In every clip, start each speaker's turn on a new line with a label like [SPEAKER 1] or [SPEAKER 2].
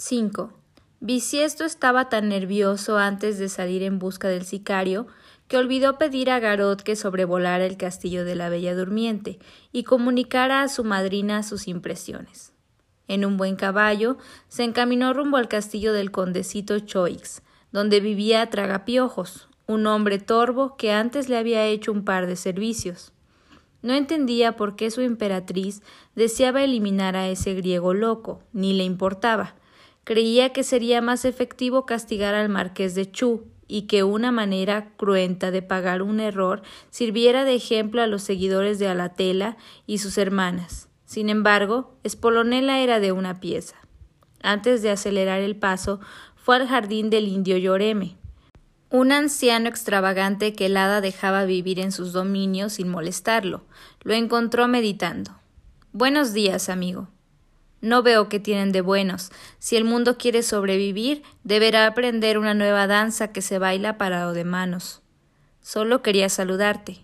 [SPEAKER 1] 5. Bisiesto estaba tan nervioso antes de salir en busca del sicario que olvidó pedir a Garot que sobrevolara el castillo de la Bella Durmiente y comunicara a su madrina sus impresiones. En un buen caballo, se encaminó rumbo al castillo del condecito Choix, donde vivía Tragapiojos, un hombre torvo que antes le había hecho un par de servicios. No entendía por qué su emperatriz deseaba eliminar a ese griego loco, ni le importaba. Creía que sería más efectivo castigar al marqués de Chu, y que una manera cruenta de pagar un error sirviera de ejemplo a los seguidores de Alatela y sus hermanas. Sin embargo, Espolonela era de una pieza. Antes de acelerar el paso, fue al jardín del indio Lloreme, un anciano extravagante que el hada dejaba vivir en sus dominios sin molestarlo. Lo encontró meditando. Buenos días, amigo. No veo qué tienen de buenos. Si el mundo quiere sobrevivir, deberá aprender una nueva danza que se baila parado de manos. Solo quería saludarte.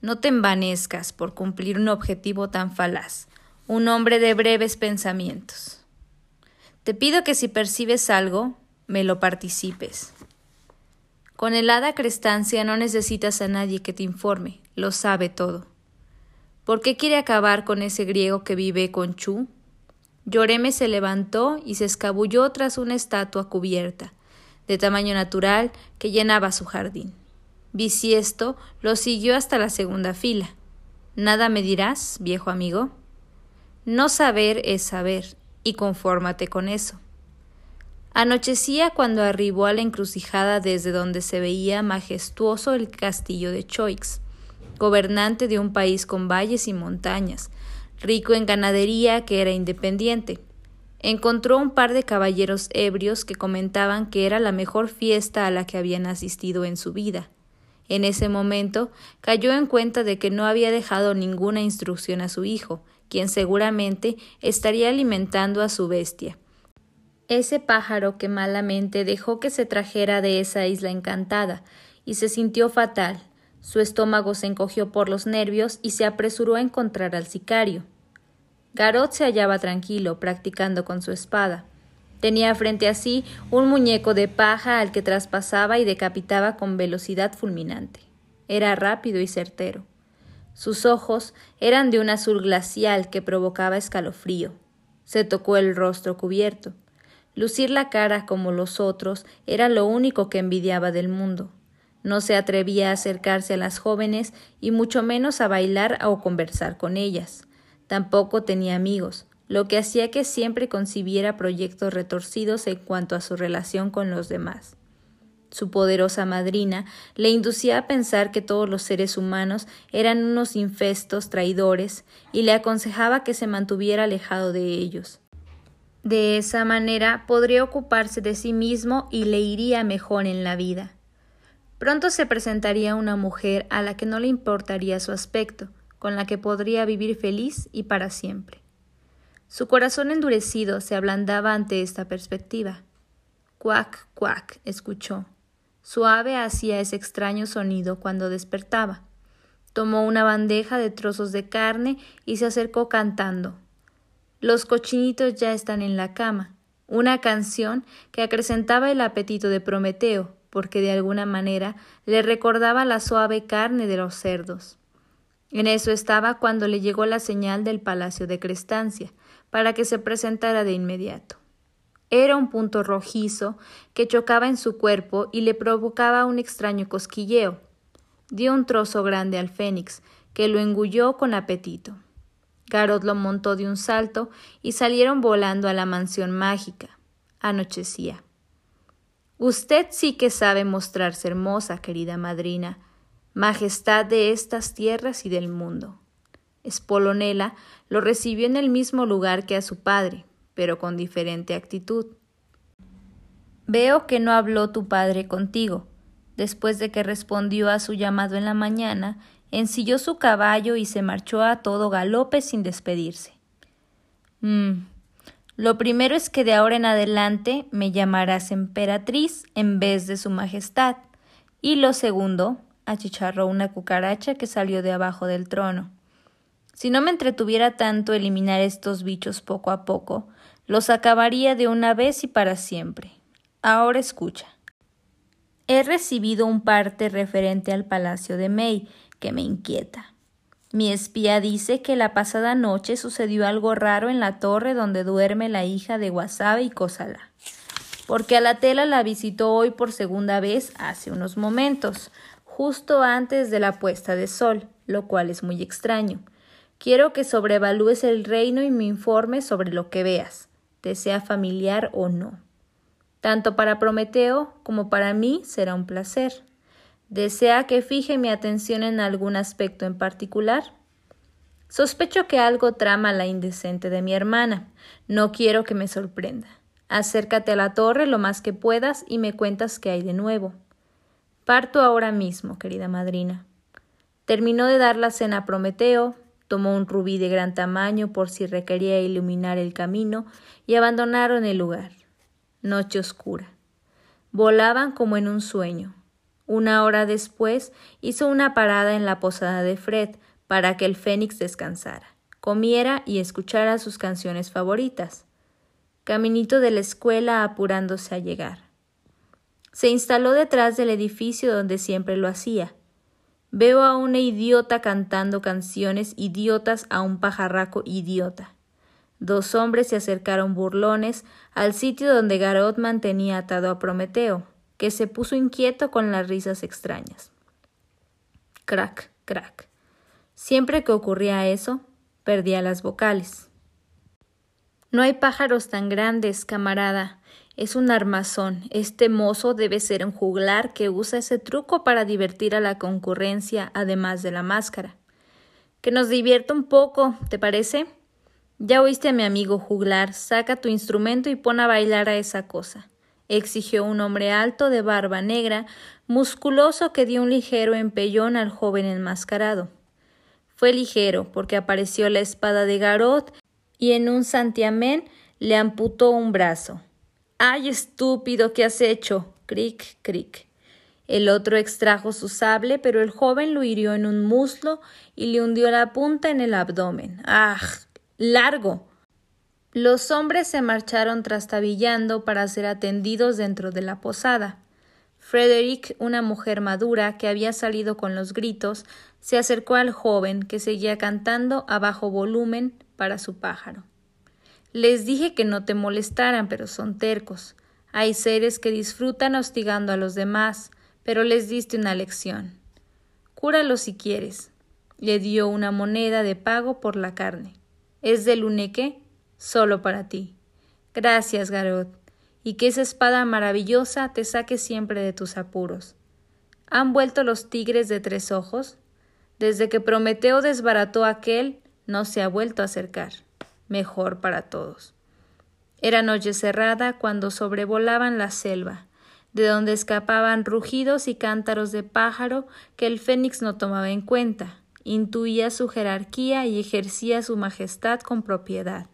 [SPEAKER 1] No te envanezcas por cumplir un objetivo tan falaz, un hombre de breves pensamientos. Te pido que si percibes algo, me lo participes. Con el hada Crestancia no necesitas a nadie que te informe, lo sabe todo. ¿Por qué quiere acabar con ese griego que vive con Chu? Lloreme se levantó y se escabulló tras una estatua cubierta, de tamaño natural, que llenaba su jardín. Bisiesto lo siguió hasta la segunda fila. ¿Nada me dirás, viejo amigo? No saber es saber, y confórmate con eso. Anochecía cuando arribó a la encrucijada desde donde se veía majestuoso el castillo de Choix, gobernante de un país con valles y montañas, rico en ganadería que era independiente. Encontró un par de caballeros ebrios que comentaban que era la mejor fiesta a la que habían asistido en su vida. En ese momento cayó en cuenta de que no había dejado ninguna instrucción a su hijo, quien seguramente estaría alimentando a su bestia. Ese pájaro que malamente dejó que se trajera de esa isla encantada, y se sintió fatal, su estómago se encogió por los nervios y se apresuró a encontrar al sicario. Garot se hallaba tranquilo, practicando con su espada. Tenía frente a sí un muñeco de paja al que traspasaba y decapitaba con velocidad fulminante. Era rápido y certero. Sus ojos eran de un azul glacial que provocaba escalofrío. Se tocó el rostro cubierto. Lucir la cara como los otros era lo único que envidiaba del mundo. No se atrevía a acercarse a las jóvenes y mucho menos a bailar o conversar con ellas. Tampoco tenía amigos, lo que hacía que siempre concibiera proyectos retorcidos en cuanto a su relación con los demás. Su poderosa madrina le inducía a pensar que todos los seres humanos eran unos infestos traidores y le aconsejaba que se mantuviera alejado de ellos. De esa manera podría ocuparse de sí mismo y le iría mejor en la vida. Pronto se presentaría una mujer a la que no le importaría su aspecto, con la que podría vivir feliz y para siempre. Su corazón endurecido se ablandaba ante esta perspectiva. Cuac, cuac, escuchó. Suave hacía ese extraño sonido cuando despertaba. Tomó una bandeja de trozos de carne y se acercó cantando. Los cochinitos ya están en la cama, una canción que acrecentaba el apetito de Prometeo, porque de alguna manera le recordaba la suave carne de los cerdos. En eso estaba cuando le llegó la señal del palacio de Crestancia, para que se presentara de inmediato. Era un punto rojizo que chocaba en su cuerpo y le provocaba un extraño cosquilleo. Dio un trozo grande al fénix, que lo engulló con apetito. Garot lo montó de un salto y salieron volando a la mansión mágica. Anochecía. Usted sí que sabe mostrarse hermosa, querida madrina, majestad de estas tierras y del mundo. Espolonela lo recibió en el mismo lugar que a su padre, pero con diferente actitud. Veo que no habló tu padre contigo. Después de que respondió a su llamado en la mañana, ensilló su caballo y se marchó a todo galope sin despedirse. Mm, lo primero es que de ahora en adelante me llamarás emperatriz en vez de su majestad. Y lo segundo, achicharró una cucaracha que salió de abajo del trono. Si no me entretuviera tanto eliminar estos bichos poco a poco, Los acabaría de una vez y para siempre. Ahora escucha. He recibido un parte referente al palacio de May que me inquieta. Mi espía dice que la pasada noche sucedió algo raro en la torre donde duerme la hija de Wasabe y Kosala. Porque a la tela la visitó hoy por segunda vez hace unos momentos, justo antes de la puesta de sol, lo cual es muy extraño. Quiero que sobrevalúes el reino y me informes sobre lo que veas, te sea familiar o no. Tanto para Prometeo como para mí será un placer. ¿Desea que fije mi atención en algún aspecto en particular? Sospecho que algo trama la indecente de mi hermana. No quiero que me sorprenda. Acércate a la torre lo más que puedas y me cuentas qué hay de nuevo. Parto ahora mismo, querida madrina. Terminó de dar la cena a Prometeo, tomó un rubí de gran tamaño por si requería iluminar el camino y abandonaron el lugar. Noche oscura. Volaban como en un sueño. Una hora después hizo una parada en la posada de Fred para que el fénix descansara, comiera y escuchara sus canciones favoritas. Caminito de la escuela apurándose a llegar. Se instaló detrás del edificio donde siempre lo hacía, Veo a una idiota cantando canciones idiotas a un pajarraco idiota. Dos hombres se acercaron burlones al sitio donde Garot mantenía atado a Prometeo, que se puso inquieto con las risas extrañas. Crack, crack. Siempre que ocurría eso, perdía las vocales. No hay pájaros tan grandes, camarada, es un armazón. Este mozo debe ser un juglar que usa ese truco para divertir a la concurrencia, además de la máscara. Que nos divierta un poco, ¿te parece? Ya oíste a mi amigo juglar, saca tu instrumento y pon a bailar a esa cosa. Exigió un hombre alto de barba negra, musculoso que dio un ligero empellón al joven enmascarado. Fue ligero, porque apareció la espada de Garot y en un santiamén le amputó un brazo. ¡Ay, estúpido! ¿Qué has hecho? Cric, cric. El otro extrajo su sable, pero el joven lo hirió en un muslo y le hundió la punta en el abdomen. ¡Ah! ¡Largo! Los hombres se marcharon trastabillando para ser atendidos dentro de la posada. Frederick, una mujer madura que había salido con los gritos, se acercó al joven que seguía cantando a bajo volumen para su pájaro. Les dije que no te molestaran, pero son tercos. Hay seres que disfrutan hostigando a los demás, pero les diste una lección. Cúralo si quieres. Le dio una moneda de pago por la carne. Es del uneque, solo para ti. Gracias, Garot, y que esa espada maravillosa te saque siempre de tus apuros. ¿Han vuelto los tigres de tres ojos? Desde que Prometeo desbarató aquel, no se ha vuelto a acercar mejor para todos. Era noche cerrada cuando sobrevolaban la selva, de donde escapaban rugidos y cántaros de pájaro que el fénix no tomaba en cuenta, intuía su jerarquía y ejercía su majestad con propiedad.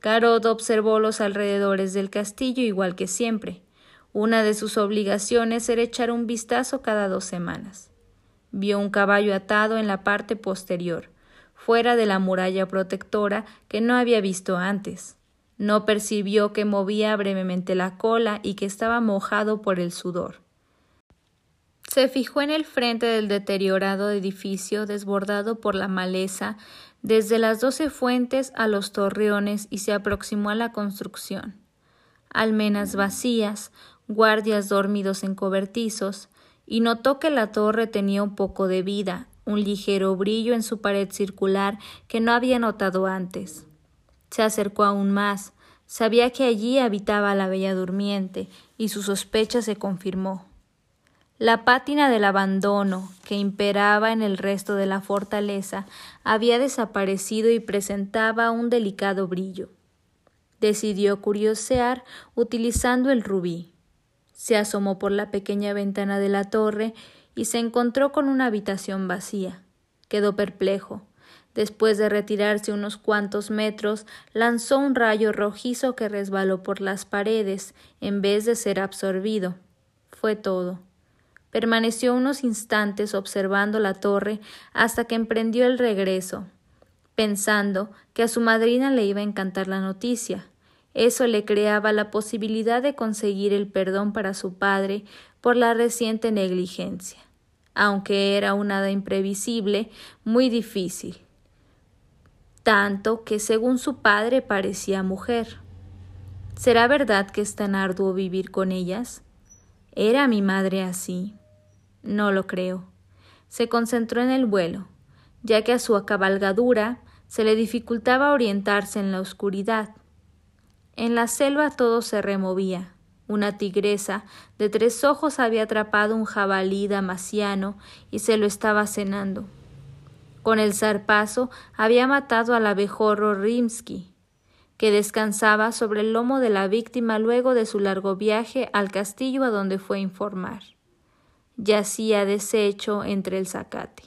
[SPEAKER 1] Carod observó los alrededores del castillo igual que siempre. Una de sus obligaciones era echar un vistazo cada dos semanas. Vio un caballo atado en la parte posterior, fuera de la muralla protectora que no había visto antes. No percibió que movía brevemente la cola y que estaba mojado por el sudor. Se fijó en el frente del deteriorado edificio desbordado por la maleza desde las doce fuentes a los torreones y se aproximó a la construcción. Almenas vacías, guardias dormidos en cobertizos, y notó que la torre tenía un poco de vida, un ligero brillo en su pared circular que no había notado antes. Se acercó aún más. Sabía que allí habitaba la bella durmiente, y su sospecha se confirmó. La pátina del abandono que imperaba en el resto de la fortaleza había desaparecido y presentaba un delicado brillo. Decidió curiosear utilizando el rubí. Se asomó por la pequeña ventana de la torre y se encontró con una habitación vacía. Quedó perplejo. Después de retirarse unos cuantos metros, lanzó un rayo rojizo que resbaló por las paredes, en vez de ser absorbido. Fue todo. Permaneció unos instantes observando la torre hasta que emprendió el regreso, pensando que a su madrina le iba a encantar la noticia, Eso le creaba la posibilidad de conseguir el perdón para su padre por la reciente negligencia, aunque era un hada imprevisible, muy difícil, tanto que según su padre parecía mujer. ¿Será verdad que es tan arduo vivir con ellas? ¿Era mi madre así? No lo creo. Se concentró en el vuelo, ya que a su cabalgadura se le dificultaba orientarse en la oscuridad. En la selva todo se removía. Una tigresa de tres ojos había atrapado un jabalí damasiano y se lo estaba cenando. Con el zarpazo había matado al abejorro Rimsky, que descansaba sobre el lomo de la víctima luego de su largo viaje al castillo a donde fue a informar. Yacía deshecho entre el zacate.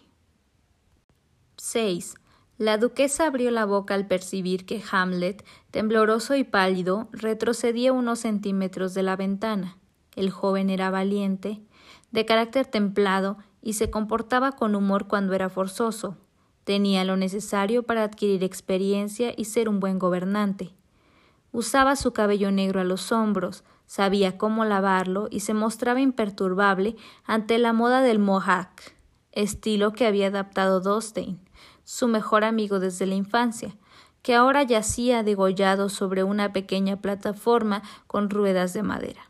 [SPEAKER 1] 6. La duquesa abrió la boca al percibir que Hamlet, tembloroso y pálido, retrocedía unos centímetros de la ventana. El joven era valiente, de carácter templado y se comportaba con humor cuando era forzoso, Tenía lo necesario para adquirir experiencia y ser un buen gobernante. Usaba su cabello negro a los hombros, sabía cómo lavarlo y se mostraba imperturbable ante la moda del mohawk, estilo que había adaptado Dostein, su mejor amigo desde la infancia, que ahora yacía degollado sobre una pequeña plataforma con ruedas de madera.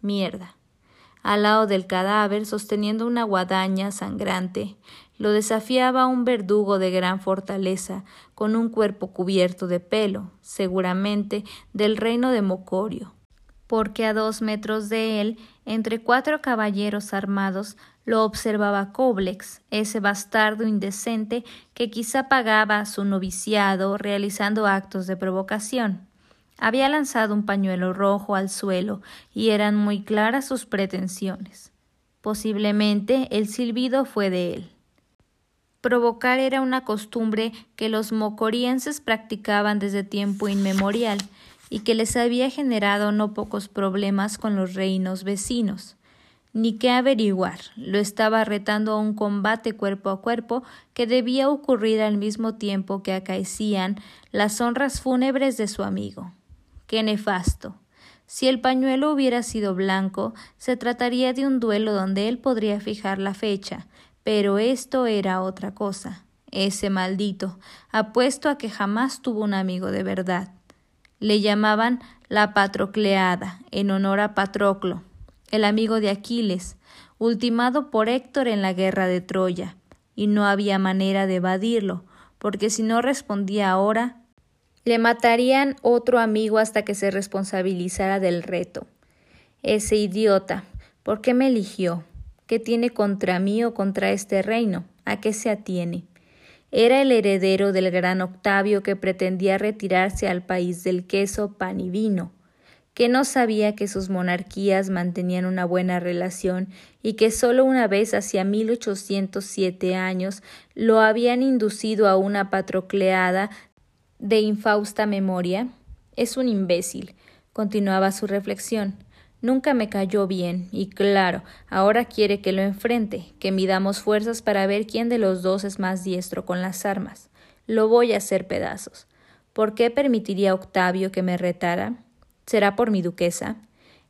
[SPEAKER 1] Mierda. Al lado del cadáver, sosteniendo una guadaña sangrante, lo desafiaba un verdugo de gran fortaleza, con un cuerpo cubierto de pelo, seguramente del reino de Mocorio, porque a dos metros de él, entre cuatro caballeros armados, lo observaba Coblex, ese bastardo indecente que quizá pagaba su noviciado realizando actos de provocación. Había lanzado un pañuelo rojo al suelo y eran muy claras sus pretensiones. Posiblemente el silbido fue de él. Provocar era una costumbre que los mocorienses practicaban desde tiempo inmemorial y que les había generado no pocos problemas con los reinos vecinos. Ni qué averiguar, lo estaba retando a un combate cuerpo a cuerpo que debía ocurrir al mismo tiempo que acaecían las honras fúnebres de su amigo. Qué nefasto. Si el pañuelo hubiera sido blanco, se trataría de un duelo donde él podría fijar la fecha, pero esto era otra cosa. Ese maldito, apuesto a que jamás tuvo un amigo de verdad. Le llamaban la Patrocleada, en honor a Patroclo, el amigo de Aquiles, ultimado por Héctor en la guerra de Troya, y no había manera de evadirlo, porque si no respondía ahora, le matarían otro amigo hasta que se responsabilizara del reto. Ese idiota, ¿por qué me eligió? ¿Qué tiene contra mí o contra este reino? ¿A qué se atiene? Era el heredero del gran Octavio que pretendía retirarse al país del queso, pan y vino, que no sabía que sus monarquías mantenían una buena relación y que sólo una vez hacia 1807 años lo habían inducido a una patrocleada de infausta memoria. Es un imbécil, continuaba su reflexión. Nunca me cayó bien, y claro, ahora quiere que lo enfrente, que midamos fuerzas para ver quién de los dos es más diestro con las armas. Lo voy a hacer pedazos. ¿Por qué permitiría Octavio que me retara? ¿Será por mi duquesa?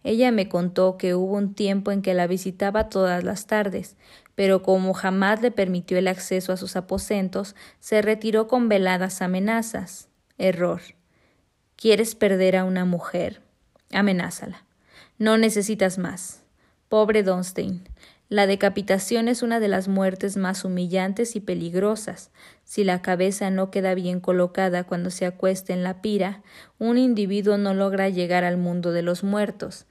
[SPEAKER 1] Ella me contó que hubo un tiempo en que la visitaba todas las tardes, pero como jamás le permitió el acceso a sus aposentos, se retiró con veladas amenazas. Error. ¿Quieres perder a una mujer? Amenázala. No necesitas más. Pobre Donstein. La decapitación es una de las muertes más humillantes y peligrosas. Si la cabeza no queda bien colocada cuando se acuesta en la pira, un individuo no logra llegar al mundo de los muertos.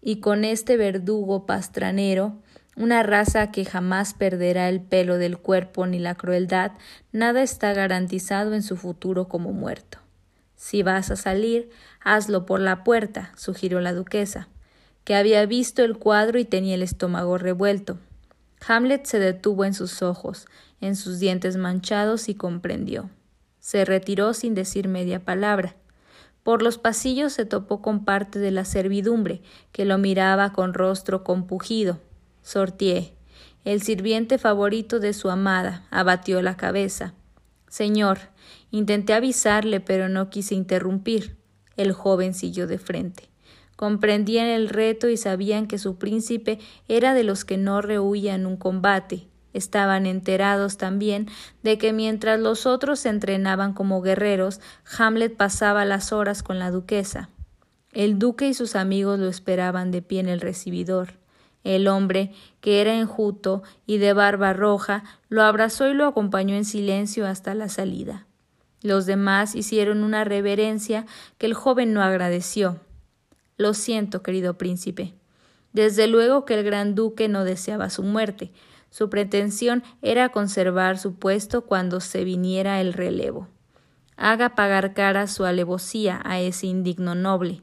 [SPEAKER 1] Y con este verdugo pastranero, una raza que jamás perderá el pelo del cuerpo ni la crueldad, nada está garantizado en su futuro como muerto. Si vas a salir, hazlo por la puerta, sugirió la duquesa que había visto el cuadro y tenía el estómago revuelto. Hamlet se detuvo en sus ojos, en sus dientes manchados y comprendió. Se retiró sin decir media palabra. Por los pasillos se topó con parte de la servidumbre, que lo miraba con rostro compugido. Sortié, el sirviente favorito de su amada, abatió la cabeza. Señor, intenté avisarle, pero no quise interrumpir. El joven siguió de frente. Comprendían el reto y sabían que su príncipe era de los que no rehuían un combate. Estaban enterados también de que mientras los otros se entrenaban como guerreros, Hamlet pasaba las horas con la duquesa. El duque y sus amigos lo esperaban de pie en el recibidor. El hombre, que era enjuto y de barba roja, lo abrazó y lo acompañó en silencio hasta la salida. Los demás hicieron una reverencia que el joven no agradeció. Lo siento, querido príncipe. Desde luego que el gran duque no deseaba su muerte. Su pretensión era conservar su puesto cuando se viniera el relevo. Haga pagar cara su alevosía a ese indigno noble.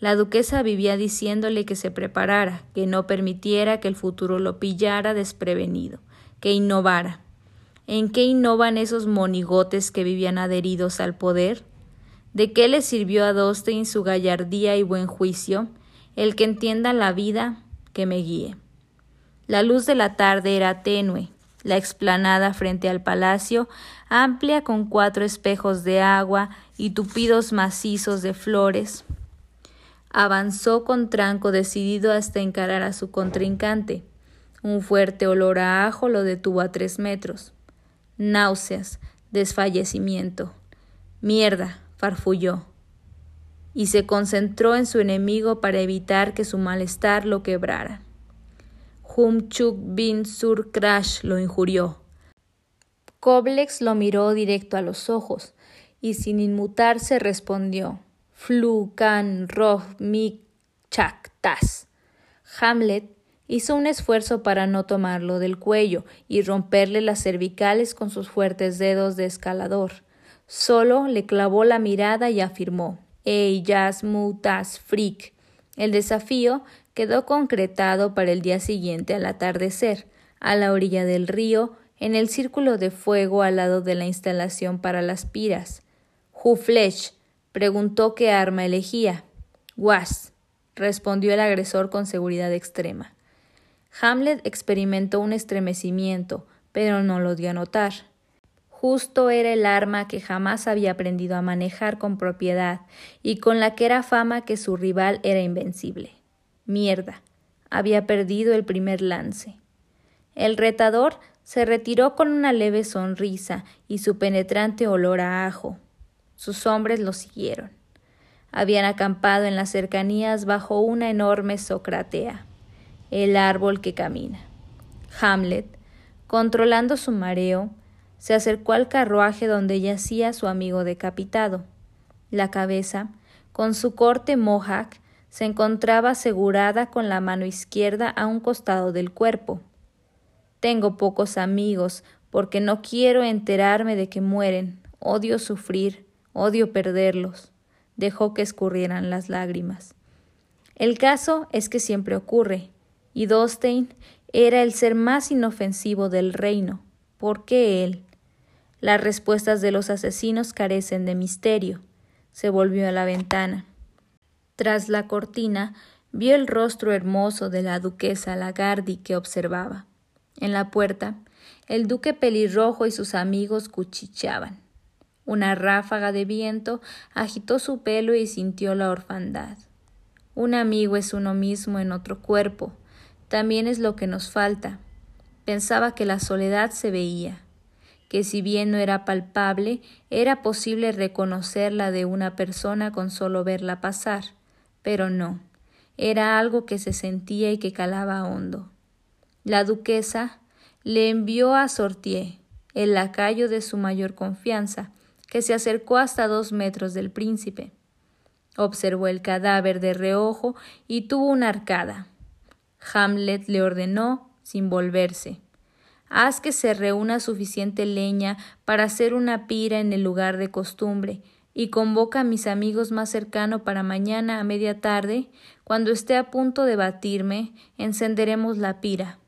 [SPEAKER 1] La duquesa vivía diciéndole que se preparara, que no permitiera que el futuro lo pillara desprevenido, que innovara. ¿En qué innovan esos monigotes que vivían adheridos al poder? ¿De qué le sirvió a Dostin su gallardía y buen juicio? El que entienda la vida, que me guíe. La luz de la tarde era tenue, la explanada frente al palacio, amplia con cuatro espejos de agua y tupidos macizos de flores. Avanzó con tranco decidido hasta encarar a su contrincante. Un fuerte olor a ajo lo detuvo a tres metros. Náuseas, desfallecimiento. Mierda, farfulló, y se concentró en su enemigo para evitar que su malestar lo quebrara. Humchuk bin Sur Crash lo injurió. Koblex lo miró directo a los ojos y sin inmutarse respondió: Flu kan roh mi chak tas. Hamlet hizo un esfuerzo para no tomarlo del cuello y romperle las cervicales con sus fuertes dedos de escalador. Solo le clavó la mirada y afirmó Ey, mutas freak. El desafío quedó concretado para el día siguiente al atardecer, a la orilla del río, en el círculo de fuego al lado de la instalación para las piras. Huflesh preguntó qué arma elegía. Was, respondió el agresor con seguridad extrema. Hamlet experimentó un estremecimiento, pero no lo dio a notar. Justo era el arma que jamás había aprendido a manejar con propiedad y con la que era fama que su rival era invencible. Mierda. Había perdido el primer lance. El retador se retiró con una leve sonrisa y su penetrante olor a ajo. Sus hombres lo siguieron. Habían acampado en las cercanías bajo una enorme socratea, el árbol que camina. Hamlet, controlando su mareo, se acercó al carruaje donde yacía su amigo decapitado. La cabeza, con su corte mohawk, se encontraba asegurada con la mano izquierda a un costado del cuerpo. Tengo pocos amigos, porque no quiero enterarme de que mueren. Odio sufrir, odio perderlos. Dejó que escurrieran las lágrimas. El caso es que siempre ocurre, y Dostein era el ser más inofensivo del reino. ¿Por qué él? Las respuestas de los asesinos carecen de misterio. Se volvió a la ventana. Tras la cortina vio el rostro hermoso de la duquesa Lagardi que observaba. En la puerta, el duque pelirrojo y sus amigos cuchicheaban. Una ráfaga de viento agitó su pelo y sintió la orfandad. Un amigo es uno mismo en otro cuerpo. También es lo que nos falta. Pensaba que la soledad se veía que si bien no era palpable, era posible reconocerla de una persona con solo verla pasar, pero no, era algo que se sentía y que calaba hondo. La duquesa le envió a Sortier, el lacayo de su mayor confianza, que se acercó hasta dos metros del príncipe. Observó el cadáver de reojo y tuvo una arcada. Hamlet le ordenó, sin volverse Haz que se reúna suficiente leña para hacer una pira en el lugar de costumbre, y convoca a mis amigos más cercanos para mañana a media tarde, cuando esté a punto de batirme, encenderemos la pira.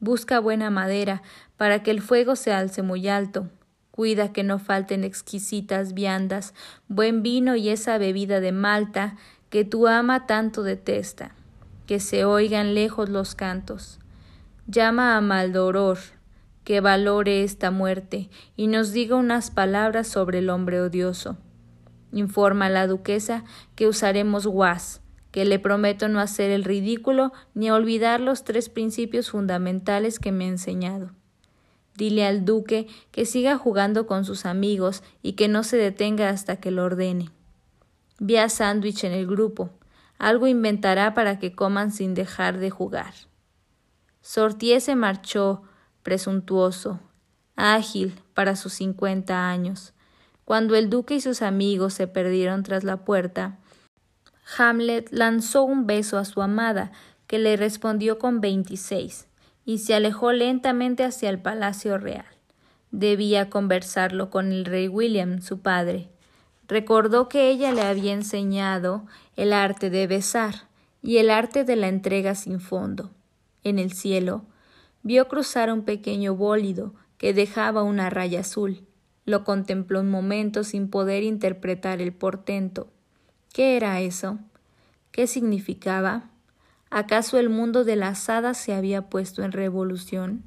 [SPEAKER 1] Busca buena madera, para que el fuego se alce muy alto. Cuida que no falten exquisitas viandas, buen vino y esa bebida de Malta que tu ama tanto detesta. Que se oigan lejos los cantos. Llama a Maldoror, que valore esta muerte y nos diga unas palabras sobre el hombre odioso. Informa a la duquesa que usaremos guas, que le prometo no hacer el ridículo ni olvidar los tres principios fundamentales que me ha enseñado. Dile al duque que siga jugando con sus amigos y que no se detenga hasta que lo ordene. Vi a Sandwich en el grupo. Algo inventará para que coman sin dejar de jugar. Sortier se marchó, presuntuoso, ágil para sus cincuenta años. Cuando el duque y sus amigos se perdieron tras la puerta, Hamlet lanzó un beso a su amada, que le respondió con veintiséis, y se alejó lentamente hacia el palacio real. Debía conversarlo con el rey William, su padre. Recordó que ella le había enseñado el arte de besar y el arte de la entrega sin fondo. En el cielo vio cruzar un pequeño bólido que dejaba una raya azul. Lo contempló un momento sin poder interpretar el portento. ¿Qué era eso? ¿Qué significaba? ¿Acaso el mundo de las hadas se había puesto en revolución?